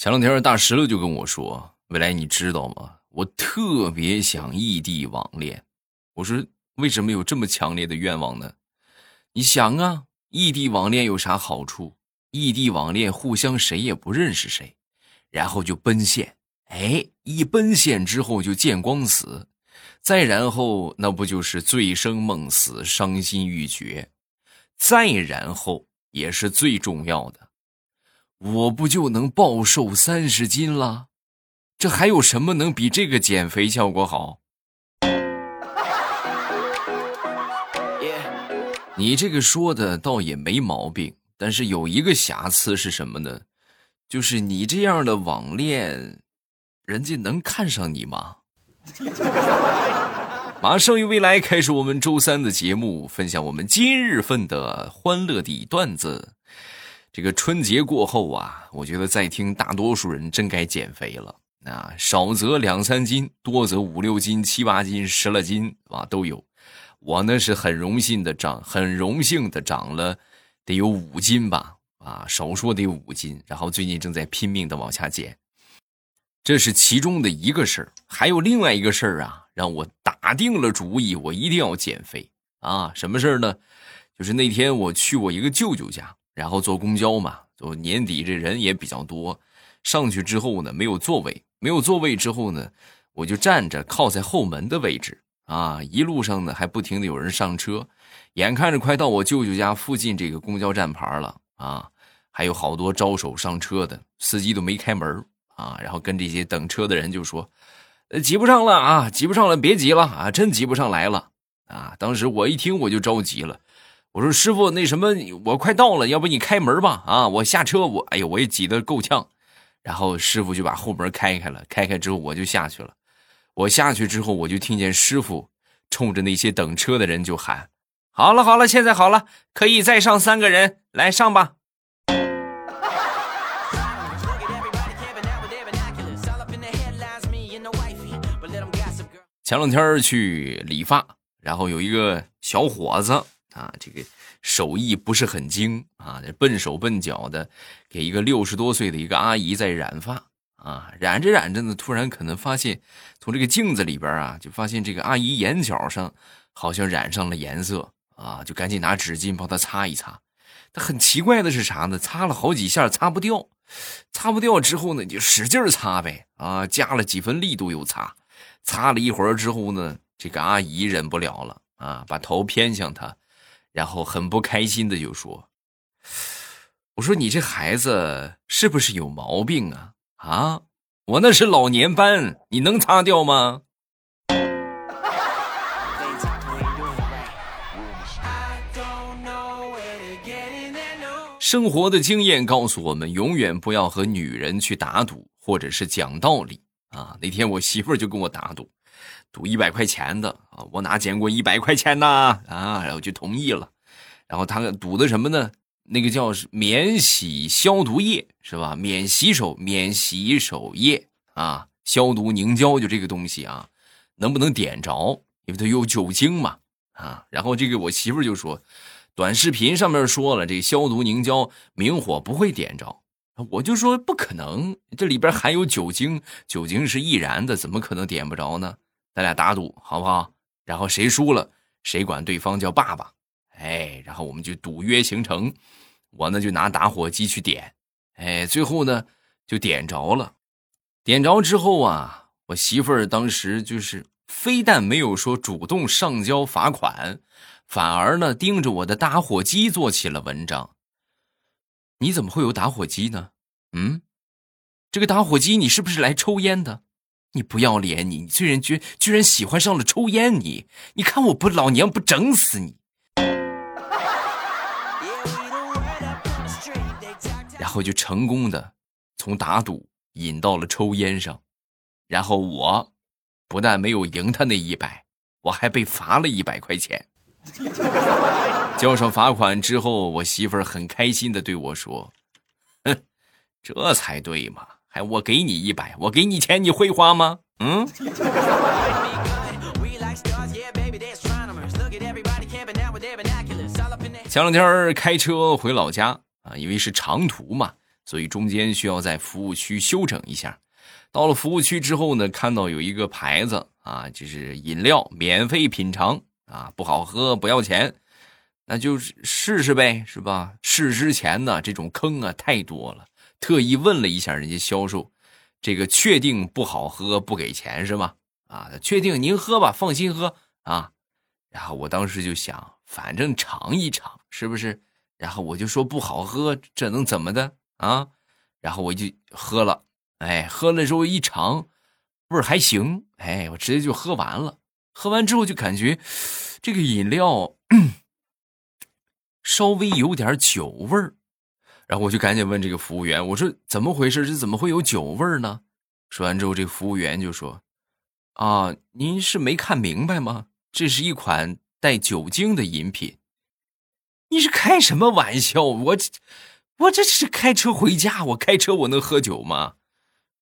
前两天大石榴就跟我说：“未来你知道吗？我特别想异地网恋。”我说：“为什么有这么强烈的愿望呢？”你想啊，异地网恋有啥好处？异地网恋互相谁也不认识谁，然后就奔现。哎，一奔现之后就见光死，再然后那不就是醉生梦死、伤心欲绝？再然后也是最重要的。我不就能暴瘦三十斤了？这还有什么能比这个减肥效果好？你这个说的倒也没毛病，但是有一个瑕疵是什么呢？就是你这样的网恋，人家能看上你吗？马上与未来开始我们周三的节目，分享我们今日份的欢乐的段子。这个春节过后啊，我觉得在听大多数人真该减肥了啊，少则两三斤，多则五六斤、七八斤、十来斤啊都有。我呢是很荣幸的长，很荣幸的长了得有五斤吧啊，少说得有五斤。然后最近正在拼命的往下减，这是其中的一个事儿。还有另外一个事儿啊，让我打定了主意，我一定要减肥啊。什么事儿呢？就是那天我去我一个舅舅家。然后坐公交嘛，就年底这人也比较多，上去之后呢，没有座位，没有座位之后呢，我就站着靠在后门的位置啊。一路上呢，还不停的有人上车，眼看着快到我舅舅家附近这个公交站牌了啊，还有好多招手上车的司机都没开门啊，然后跟这些等车的人就说：“呃，挤不上了啊，挤不上了，别挤了啊，真挤不上来了啊。”当时我一听我就着急了。我说师傅，那什么，我快到了，要不你开门吧？啊，我下车，我哎呀，我也挤得够呛。然后师傅就把后门开开了，开开之后我就下去了。我下去之后，我就听见师傅冲着那些等车的人就喊：“好了好了，现在好了，可以再上三个人，来上吧。”前两天去理发，然后有一个小伙子。啊，这个手艺不是很精啊，笨手笨脚的，给一个六十多岁的一个阿姨在染发啊，染着染着呢，突然可能发现从这个镜子里边啊，就发现这个阿姨眼角上好像染上了颜色啊，就赶紧拿纸巾帮她擦一擦。她很奇怪的是啥呢？擦了好几下擦不掉，擦不掉之后呢，就使劲擦呗啊，加了几分力度又擦，擦了一会儿之后呢，这个阿姨忍不了了啊，把头偏向他。然后很不开心的就说：“我说你这孩子是不是有毛病啊？啊，我那是老年斑，你能擦掉吗？”生活的经验告诉我们，永远不要和女人去打赌，或者是讲道理啊。那天我媳妇儿就跟我打赌。赌一百块钱的啊，我哪捡过一百块钱呢啊，然后就同意了。然后他赌的什么呢？那个叫免洗消毒液是吧？免洗手免洗手液啊，消毒凝胶就这个东西啊，能不能点着？因为它有酒精嘛啊。然后这个我媳妇就说，短视频上面说了，这个消毒凝胶明火不会点着。我就说不可能，这里边含有酒精，酒精是易燃的，怎么可能点不着呢？咱俩打赌好不好？然后谁输了，谁管对方叫爸爸。哎，然后我们就赌约形成，我呢就拿打火机去点，哎，最后呢就点着了。点着之后啊，我媳妇儿当时就是非但没有说主动上交罚款，反而呢盯着我的打火机做起了文章。你怎么会有打火机呢？嗯，这个打火机你是不是来抽烟的？你不要脸！你你这人居居然喜欢上了抽烟！你你看我不老娘不整死你！然后就成功的从打赌引到了抽烟上，然后我不但没有赢他那一百，我还被罚了一百块钱。交上罚款之后，我媳妇很开心的对我说：“哼，这才对嘛。”还我给你一百，我给你钱，你会花吗？嗯。前两天开车回老家啊，因为是长途嘛，所以中间需要在服务区休整一下。到了服务区之后呢，看到有一个牌子啊，就是饮料免费品尝啊，不好喝不要钱，那就试试呗，是吧？试之前呢，这种坑啊太多了，特意问了一下人家销售，这个确定不好喝不给钱是吗？啊，确定您喝吧，放心喝啊。然后我当时就想，反正尝一尝是不是？然后我就说不好喝，这能怎么的啊？然后我就喝了。哎，喝了之后一尝，味儿还行。哎，我直接就喝完了。喝完之后就感觉这个饮料 稍微有点酒味儿，然后我就赶紧问这个服务员：“我说怎么回事？这怎么会有酒味呢？”说完之后，这服务员就说：“啊，您是没看明白吗？这是一款带酒精的饮品。”你是开什么玩笑？我我这是开车回家，我开车我能喝酒吗？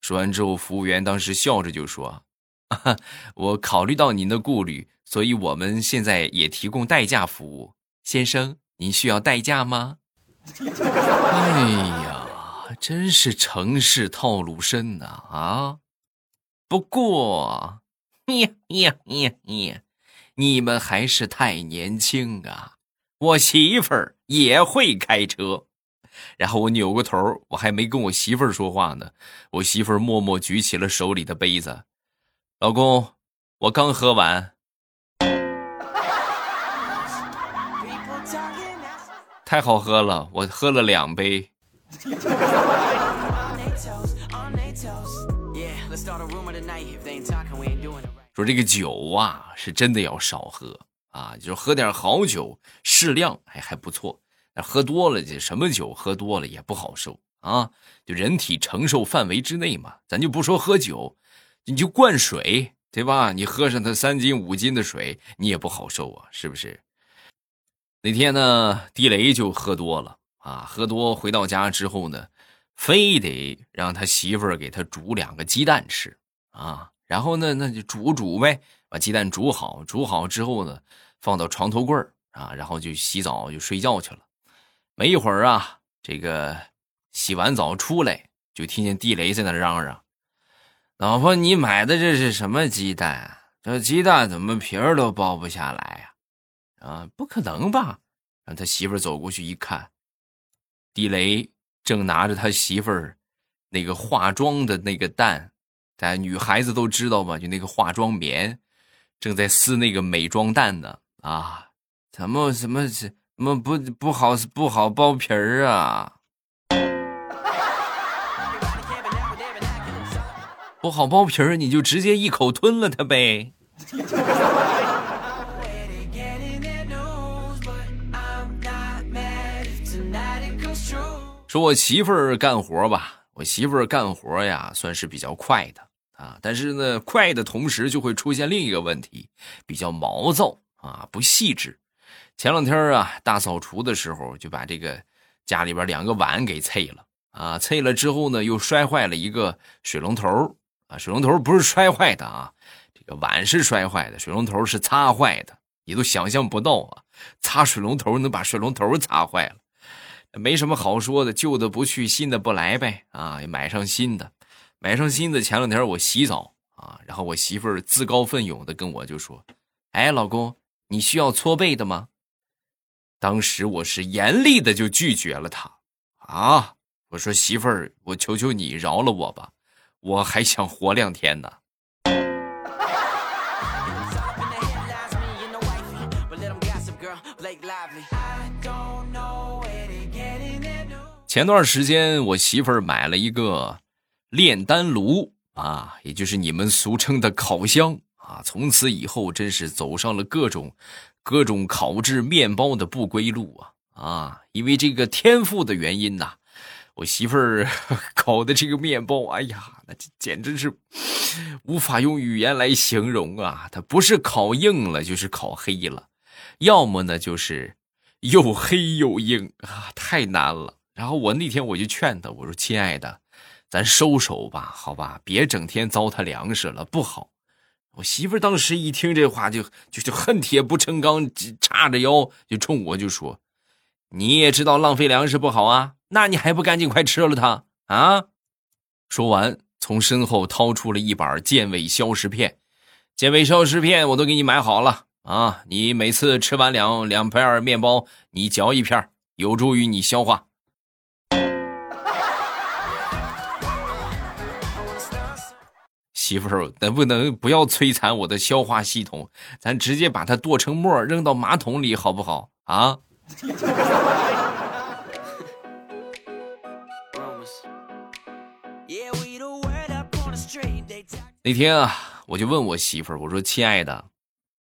说完之后，服务员当时笑着就说：“我考虑到您的顾虑，所以我们现在也提供代驾服务。先生，您需要代驾吗？”哎呀，真是城市套路深呐！啊，不过，呀呀呀呀，你们还是太年轻啊！我媳妇儿也会开车。然后我扭过头，我还没跟我媳妇儿说话呢，我媳妇儿默默举起了手里的杯子，老公，我刚喝完，太好喝了，我喝了两杯。说这个酒啊，是真的要少喝啊，就喝点好酒，适量还还不错。喝多了，这什么酒喝多了也不好受啊！就人体承受范围之内嘛，咱就不说喝酒，你就灌水，对吧？你喝上它三斤五斤的水，你也不好受啊，是不是？那天呢，地雷就喝多了啊，喝多回到家之后呢，非得让他媳妇儿给他煮两个鸡蛋吃啊，然后呢，那就煮煮呗，把鸡蛋煮好，煮好之后呢，放到床头柜啊，然后就洗澡就睡觉去了。没一会儿啊，这个洗完澡出来，就听见地雷在那嚷嚷：“老婆，你买的这是什么鸡蛋？这鸡蛋怎么皮儿都剥不下来呀？啊，啊不可能吧？”让他媳妇儿走过去一看，地雷正拿着他媳妇儿那个化妆的那个蛋，咱女孩子都知道吧？就那个化妆棉，正在撕那个美妆蛋呢。啊，怎么怎么？怎么不不好不好剥皮儿啊？不好剥皮儿，你就直接一口吞了它呗。说我媳妇儿干活吧，我媳妇儿干活呀，算是比较快的啊。但是呢，快的同时就会出现另一个问题，比较毛躁啊，不细致。前两天啊，大扫除的时候就把这个家里边两个碗给碎了啊！碎了之后呢，又摔坏了一个水龙头啊！水龙头不是摔坏的啊，这个碗是摔坏的，水龙头是擦坏的。你都想象不到啊，擦水龙头能把水龙头擦坏了，没什么好说的，旧的不去，新的不来呗啊！买上新的，买上新的。前两天我洗澡啊，然后我媳妇儿自告奋勇的跟我就说：“哎，老公，你需要搓背的吗？”当时我是严厉的就拒绝了他，啊！我说媳妇儿，我求求你饶了我吧，我还想活两天呢。前段时间我媳妇儿买了一个炼丹炉啊，也就是你们俗称的烤箱啊，从此以后真是走上了各种。各种烤制面包的不归路啊啊！因为这个天赋的原因呐，我媳妇儿烤的这个面包，哎呀，那简直是无法用语言来形容啊！它不是烤硬了，就是烤黑了，要么呢就是又黑又硬啊，太难了。然后我那天我就劝他，我说：“亲爱的，咱收手吧，好吧，别整天糟蹋粮食了，不好。”我媳妇当时一听这话，就就就恨铁不成钢，叉着腰就冲我就说：“你也知道浪费粮食不好啊，那你还不赶紧快吃了它啊？说完，从身后掏出了一把健胃消食片，健胃消食片我都给你买好了啊！你每次吃完两两片面包，你嚼一片，有助于你消化。媳妇儿，能不能不要摧残我的消化系统？咱直接把它剁成沫，扔到马桶里，好不好啊？那天啊，我就问我媳妇儿，我说：“亲爱的，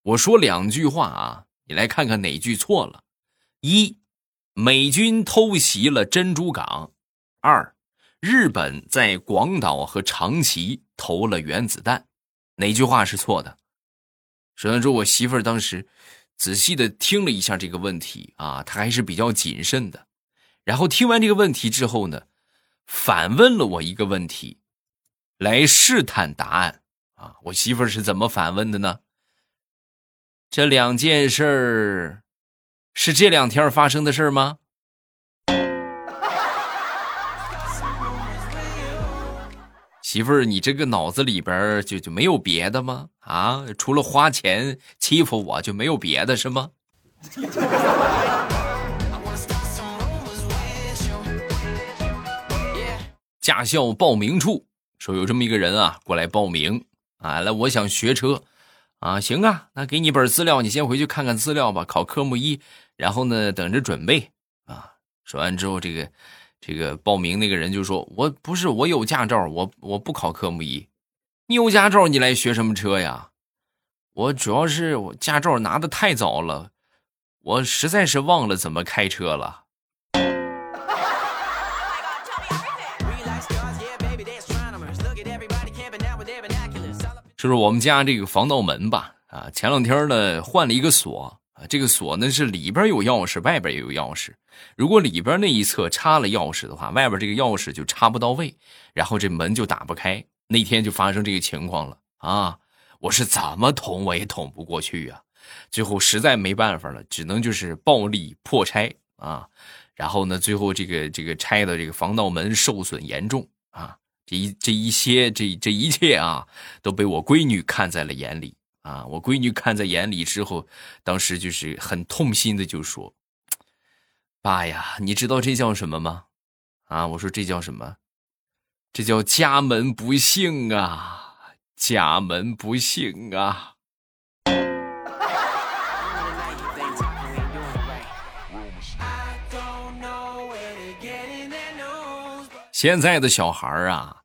我说两句话啊，你来看看哪句错了。一，美军偷袭了珍珠港；二，日本在广岛和长崎投了原子弹，哪句话是错的？”首先说，我媳妇儿当时仔细的听了一下这个问题啊，她还是比较谨慎的。然后听完这个问题之后呢，反问了我一个问题。来试探答案啊！我媳妇儿是怎么反问的呢？这两件事是这两天发生的事吗？媳妇儿，你这个脑子里边就就没有别的吗？啊，除了花钱欺负我就没有别的是吗？驾校报名处。说有这么一个人啊，过来报名啊，来，我想学车，啊，行啊，那给你本资料，你先回去看看资料吧，考科目一，然后呢，等着准备啊。说完之后，这个这个报名那个人就说：“我不是，我有驾照，我我不考科目一。你有驾照，你来学什么车呀？我主要是我驾照拿的太早了，我实在是忘了怎么开车了。”就是我们家这个防盗门吧，啊，前两天呢换了一个锁这个锁呢是里边有钥匙，外边也有钥匙。如果里边那一侧插了钥匙的话，外边这个钥匙就插不到位，然后这门就打不开。那天就发生这个情况了啊！我是怎么捅我也捅不过去呀，最后实在没办法了，只能就是暴力破拆啊。然后呢，最后这个这个拆的这个防盗门受损严重啊。这一这一些这这一切啊，都被我闺女看在了眼里啊！我闺女看在眼里之后，当时就是很痛心的就说：“爸呀，你知道这叫什么吗？”啊，我说这叫什么？这叫家门不幸啊！家门不幸啊！现在的小孩啊。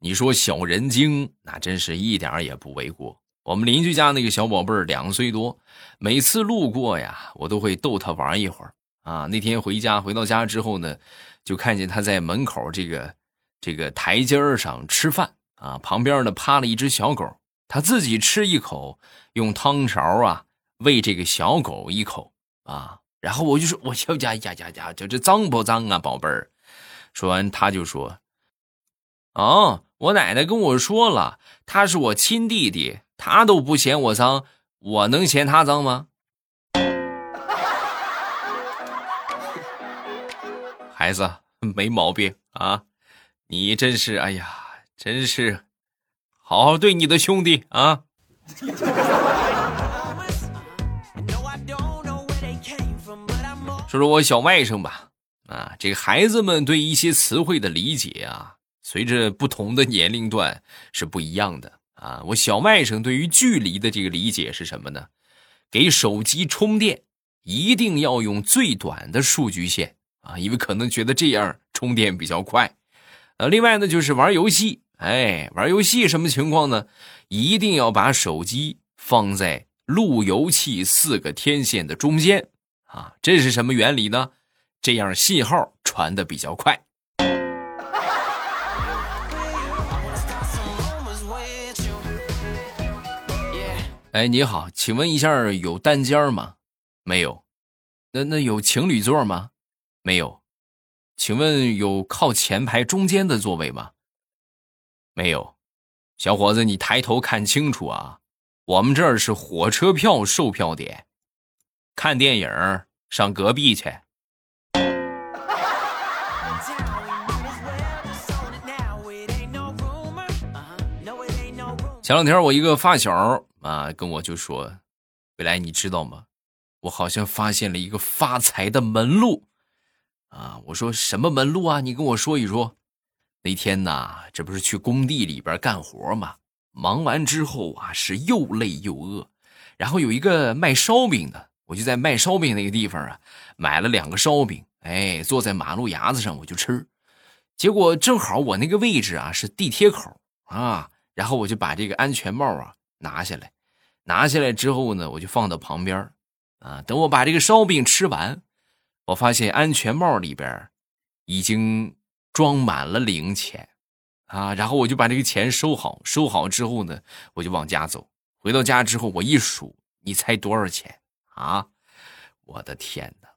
你说小人精，那真是一点也不为过。我们邻居家那个小宝贝儿两岁多，每次路过呀，我都会逗他玩一会儿啊。那天回家回到家之后呢，就看见他在门口这个这个台阶上吃饭啊，旁边呢趴了一只小狗，他自己吃一口，用汤勺啊喂这个小狗一口啊。然后我就说：“ 我小家呀呀呀，这这脏不脏啊，宝贝儿？”说完他就说：“哦。”我奶奶跟我说了，他是我亲弟弟，他都不嫌我脏，我能嫌他脏吗？孩子没毛病啊，你真是哎呀，真是好好对你的兄弟啊。说说我小外甥吧，啊，这个孩子们对一些词汇的理解啊。随着不同的年龄段是不一样的啊！我小外甥对于距离的这个理解是什么呢？给手机充电一定要用最短的数据线啊，因为可能觉得这样充电比较快。呃，另外呢就是玩游戏，哎，玩游戏什么情况呢？一定要把手机放在路由器四个天线的中间啊，这是什么原理呢？这样信号传的比较快。哎你好请问一下有单间吗？没有。那那有情侣座吗？没有。请问有靠前排中间的座位吗？没有。小伙子你抬头看清楚啊我们这儿是火车票售票点看电影上隔壁去。前两天我一个发小啊跟我就说：“未来你知道吗？我好像发现了一个发财的门路。”啊，我说什么门路啊？你跟我说一说。那天呐，这不是去工地里边干活吗？忙完之后啊，是又累又饿。然后有一个卖烧饼的，我就在卖烧饼那个地方啊，买了两个烧饼。哎，坐在马路牙子上我就吃。结果正好我那个位置啊是地铁口啊。然后我就把这个安全帽啊拿下来，拿下来之后呢，我就放到旁边啊。等我把这个烧饼吃完，我发现安全帽里边已经装满了零钱啊。然后我就把这个钱收好，收好之后呢，我就往家走。回到家之后，我一数，你猜多少钱啊？我的天哪，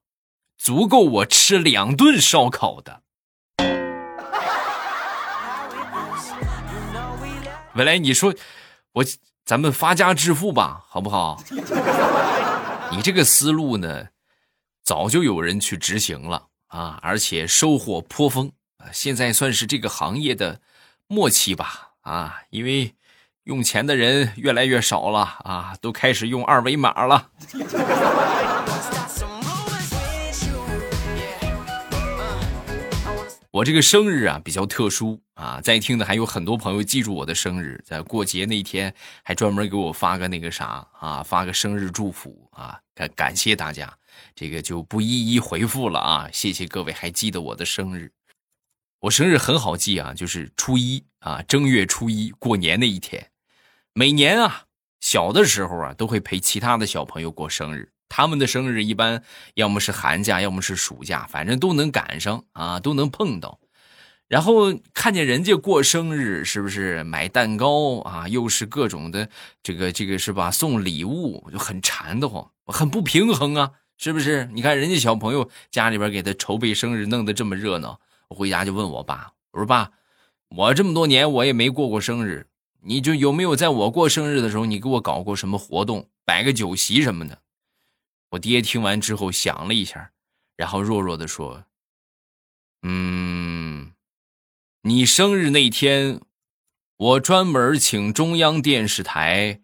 足够我吃两顿烧烤的。未来，你说我咱们发家致富吧，好不好？你这个思路呢，早就有人去执行了啊，而且收获颇丰啊。现在算是这个行业的末期吧啊，因为用钱的人越来越少了啊，都开始用二维码了。我这个生日啊比较特殊啊，在听的还有很多朋友记住我的生日，在过节那天还专门给我发个那个啥啊，发个生日祝福啊，感感谢大家，这个就不一一回复了啊，谢谢各位还记得我的生日，我生日很好记啊，就是初一啊，正月初一过年那一天，每年啊小的时候啊都会陪其他的小朋友过生日。他们的生日一般要么是寒假，要么是暑假，反正都能赶上啊，都能碰到。然后看见人家过生日，是不是买蛋糕啊？又是各种的这个这个是吧？送礼物，我就很馋得慌，很不平衡啊，是不是？你看人家小朋友家里边给他筹备生日，弄得这么热闹，我回家就问我爸，我说爸，我这么多年我也没过过生日，你就有没有在我过生日的时候，你给我搞过什么活动，摆个酒席什么的？我爹听完之后想了一下，然后弱弱的说：“嗯，你生日那天，我专门请中央电视台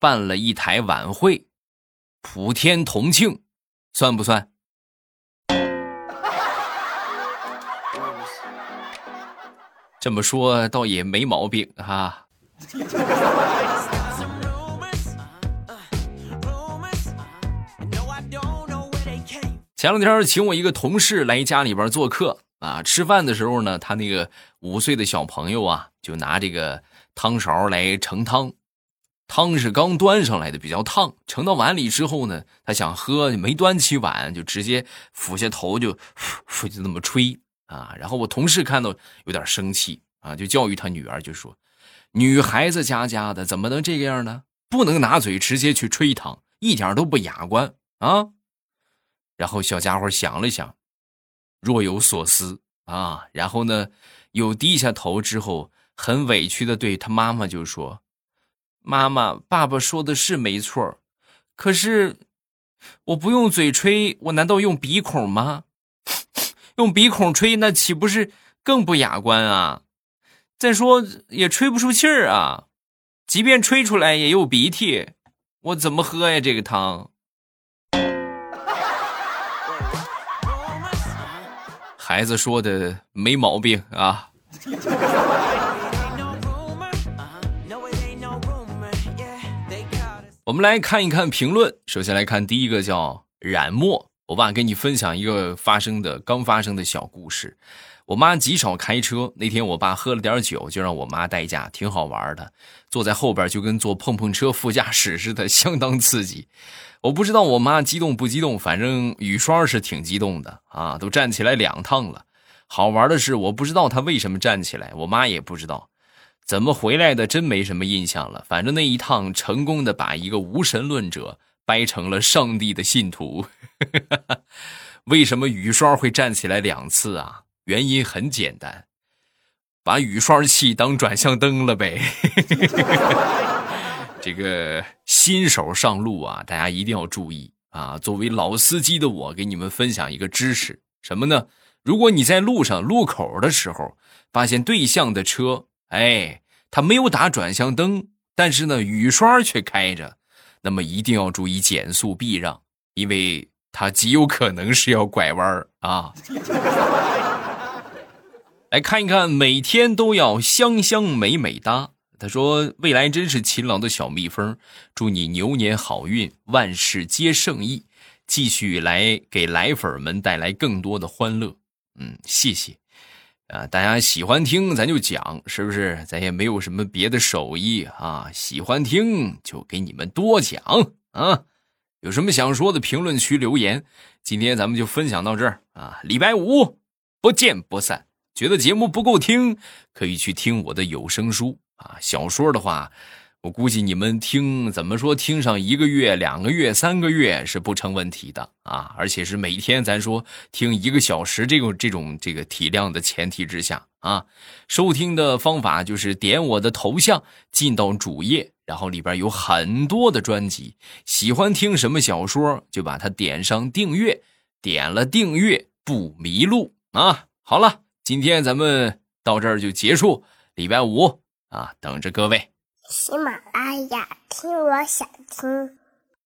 办了一台晚会，普天同庆，算不算？”这么说倒也没毛病哈。前两天请我一个同事来家里边做客啊，吃饭的时候呢，他那个五岁的小朋友啊，就拿这个汤勺来盛汤，汤是刚端上来的，比较烫，盛到碗里之后呢，他想喝，没端起碗，就直接俯下头就 就就那么吹啊。然后我同事看到有点生气啊，就教育他女儿，就说：“女孩子家家的怎么能这个样呢？不能拿嘴直接去吹汤，一点都不雅观啊。”然后小家伙想了想，若有所思啊。然后呢，又低下头之后，很委屈的对他妈妈就说：“妈妈，爸爸说的是没错，可是我不用嘴吹，我难道用鼻孔吗？用鼻孔吹，那岂不是更不雅观啊？再说也吹不出气儿啊，即便吹出来也有鼻涕，我怎么喝呀这个汤？”孩子说的没毛病啊。我们来看一看评论。首先来看第一个叫冉墨，我爸给你分享一个发生的刚发生的小故事。我妈极少开车，那天我爸喝了点酒，就让我妈代驾，挺好玩的。坐在后边就跟坐碰碰车副驾驶似的，相当刺激。我不知道我妈激动不激动，反正雨刷是挺激动的啊，都站起来两趟了。好玩的是，我不知道她为什么站起来，我妈也不知道怎么回来的，真没什么印象了。反正那一趟成功的把一个无神论者掰成了上帝的信徒。为什么雨刷会站起来两次啊？原因很简单，把雨刷器当转向灯了呗。这个新手上路啊，大家一定要注意啊！作为老司机的我，给你们分享一个知识，什么呢？如果你在路上路口的时候，发现对向的车，哎，他没有打转向灯，但是呢，雨刷却开着，那么一定要注意减速避让，因为他极有可能是要拐弯啊。来看一看，每天都要香香美美哒。他说：“未来真是勤劳的小蜜蜂，祝你牛年好运，万事皆胜意，继续来给来粉们带来更多的欢乐。”嗯，谢谢。啊，大家喜欢听咱就讲，是不是？咱也没有什么别的手艺啊，喜欢听就给你们多讲啊。有什么想说的，评论区留言。今天咱们就分享到这儿啊，礼拜五不见不散。觉得节目不够听，可以去听我的有声书啊。小说的话。我估计你们听怎么说，听上一个月、两个月、三个月是不成问题的啊！而且是每天咱说听一个小时这种这种这个体量的前提之下啊。收听的方法就是点我的头像进到主页，然后里边有很多的专辑，喜欢听什么小说就把它点上订阅，点了订阅不迷路啊！好了，今天咱们到这儿就结束，礼拜五啊，等着各位。喜马拉雅，听我想听。